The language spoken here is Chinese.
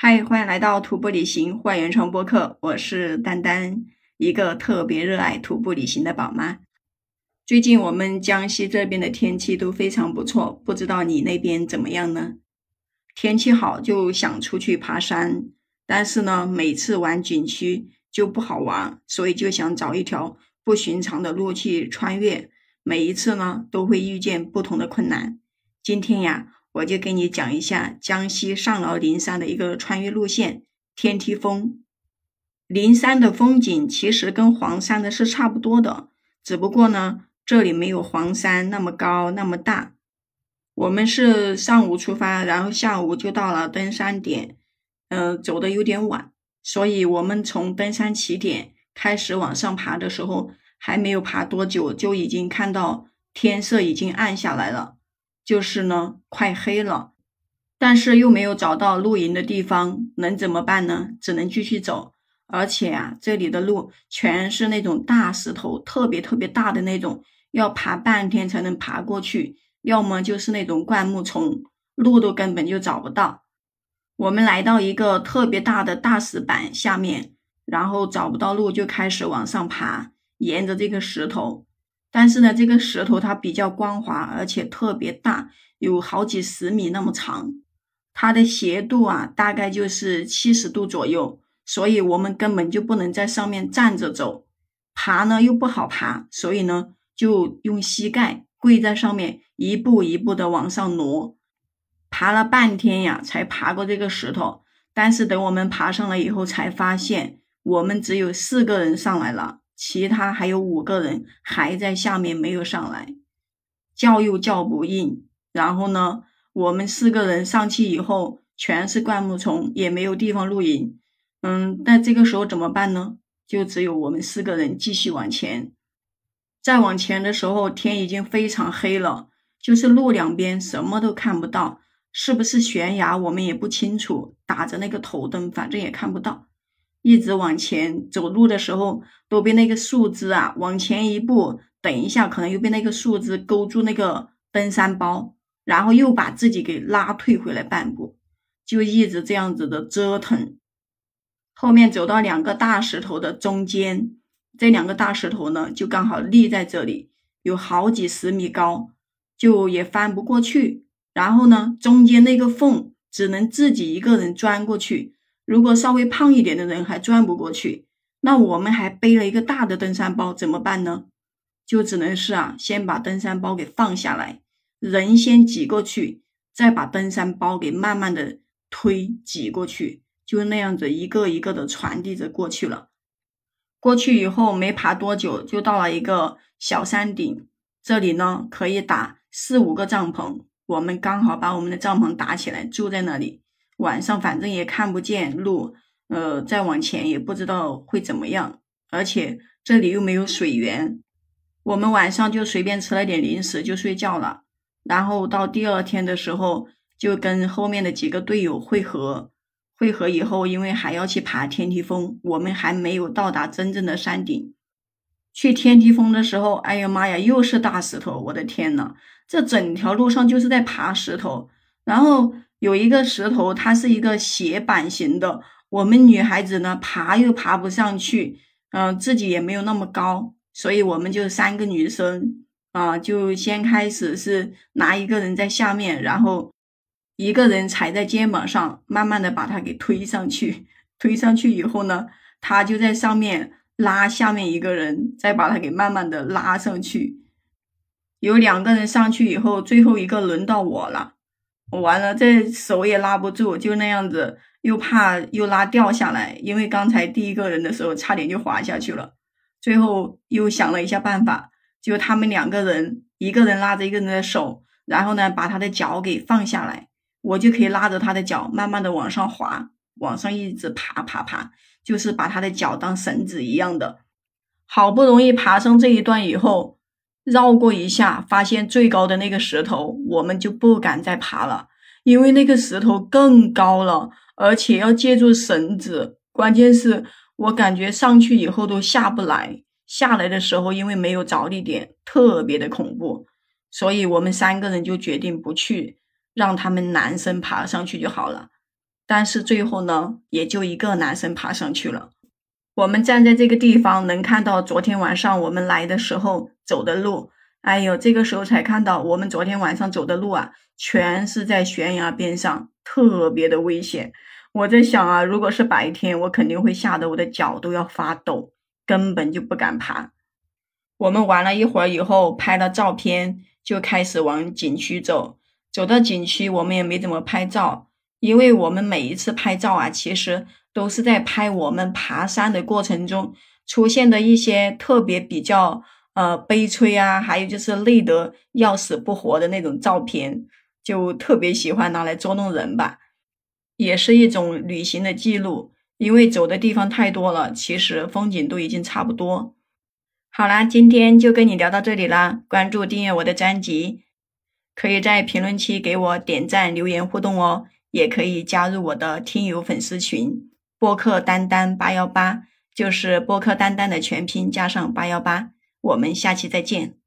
嗨，欢迎来到徒步旅行换原创播客，我是丹丹，一个特别热爱徒步旅行的宝妈。最近我们江西这边的天气都非常不错，不知道你那边怎么样呢？天气好就想出去爬山，但是呢，每次玩景区就不好玩，所以就想找一条不寻常的路去穿越。每一次呢，都会遇见不同的困难。今天呀。我就给你讲一下江西上饶灵山的一个穿越路线——天梯峰。灵山的风景其实跟黄山的是差不多的，只不过呢，这里没有黄山那么高那么大。我们是上午出发，然后下午就到了登山点，嗯，走的有点晚，所以我们从登山起点开始往上爬的时候，还没有爬多久，就已经看到天色已经暗下来了。就是呢，快黑了，但是又没有找到露营的地方，能怎么办呢？只能继续走。而且啊，这里的路全是那种大石头，特别特别大的那种，要爬半天才能爬过去。要么就是那种灌木丛，路都根本就找不到。我们来到一个特别大的大石板下面，然后找不到路，就开始往上爬，沿着这个石头。但是呢，这个石头它比较光滑，而且特别大，有好几十米那么长。它的斜度啊，大概就是七十度左右，所以我们根本就不能在上面站着走，爬呢又不好爬，所以呢就用膝盖跪在上面，一步一步的往上挪。爬了半天呀，才爬过这个石头。但是等我们爬上来以后，才发现我们只有四个人上来了。其他还有五个人还在下面没有上来，叫又叫不应。然后呢，我们四个人上去以后，全是灌木丛，也没有地方露营。嗯，那这个时候怎么办呢？就只有我们四个人继续往前。再往前的时候，天已经非常黑了，就是路两边什么都看不到，是不是悬崖我们也不清楚。打着那个头灯，反正也看不到。一直往前走路的时候，都被那个树枝啊往前一步，等一下可能又被那个树枝勾住那个登山包，然后又把自己给拉退回来半步，就一直这样子的折腾。后面走到两个大石头的中间，这两个大石头呢就刚好立在这里，有好几十米高，就也翻不过去。然后呢，中间那个缝只能自己一个人钻过去。如果稍微胖一点的人还转不过去，那我们还背了一个大的登山包，怎么办呢？就只能是啊，先把登山包给放下来，人先挤过去，再把登山包给慢慢的推挤过去，就那样子一个一个的传递着过去了。过去以后没爬多久，就到了一个小山顶，这里呢可以打四五个帐篷，我们刚好把我们的帐篷打起来，住在那里。晚上反正也看不见路，呃，再往前也不知道会怎么样，而且这里又没有水源，我们晚上就随便吃了点零食就睡觉了。然后到第二天的时候，就跟后面的几个队友汇合，汇合以后，因为还要去爬天梯峰，我们还没有到达真正的山顶。去天梯峰的时候，哎呀妈呀，又是大石头，我的天呐，这整条路上就是在爬石头，然后。有一个石头，它是一个斜板型的。我们女孩子呢，爬又爬不上去，嗯，自己也没有那么高，所以我们就三个女生啊，就先开始是拿一个人在下面，然后一个人踩在肩膀上，慢慢的把它给推上去。推上去以后呢，他就在上面拉下面一个人，再把他给慢慢的拉上去。有两个人上去以后，最后一个轮到我了。我完了，这手也拉不住，就那样子，又怕又拉掉下来，因为刚才第一个人的时候差点就滑下去了。最后又想了一下办法，就他们两个人，一个人拉着一个人的手，然后呢把他的脚给放下来，我就可以拉着他的脚，慢慢的往上滑，往上一直爬爬爬，就是把他的脚当绳子一样的。好不容易爬上这一段以后。绕过一下，发现最高的那个石头，我们就不敢再爬了，因为那个石头更高了，而且要借助绳子。关键是我感觉上去以后都下不来，下来的时候因为没有着力点，特别的恐怖。所以我们三个人就决定不去，让他们男生爬上去就好了。但是最后呢，也就一个男生爬上去了。我们站在这个地方，能看到昨天晚上我们来的时候走的路。哎呦，这个时候才看到我们昨天晚上走的路啊，全是在悬崖边上，特别的危险。我在想啊，如果是白天，我肯定会吓得我的脚都要发抖，根本就不敢爬。我们玩了一会儿以后，拍了照片，就开始往景区走。走到景区，我们也没怎么拍照。因为我们每一次拍照啊，其实都是在拍我们爬山的过程中出现的一些特别比较呃悲催啊，还有就是累得要死不活的那种照片，就特别喜欢拿来捉弄人吧，也是一种旅行的记录。因为走的地方太多了，其实风景都已经差不多。好啦，今天就跟你聊到这里啦，关注订阅我的专辑，可以在评论区给我点赞留言互动哦。也可以加入我的听友粉丝群，播客丹丹八幺八，就是播客丹丹的全拼加上八幺八。我们下期再见。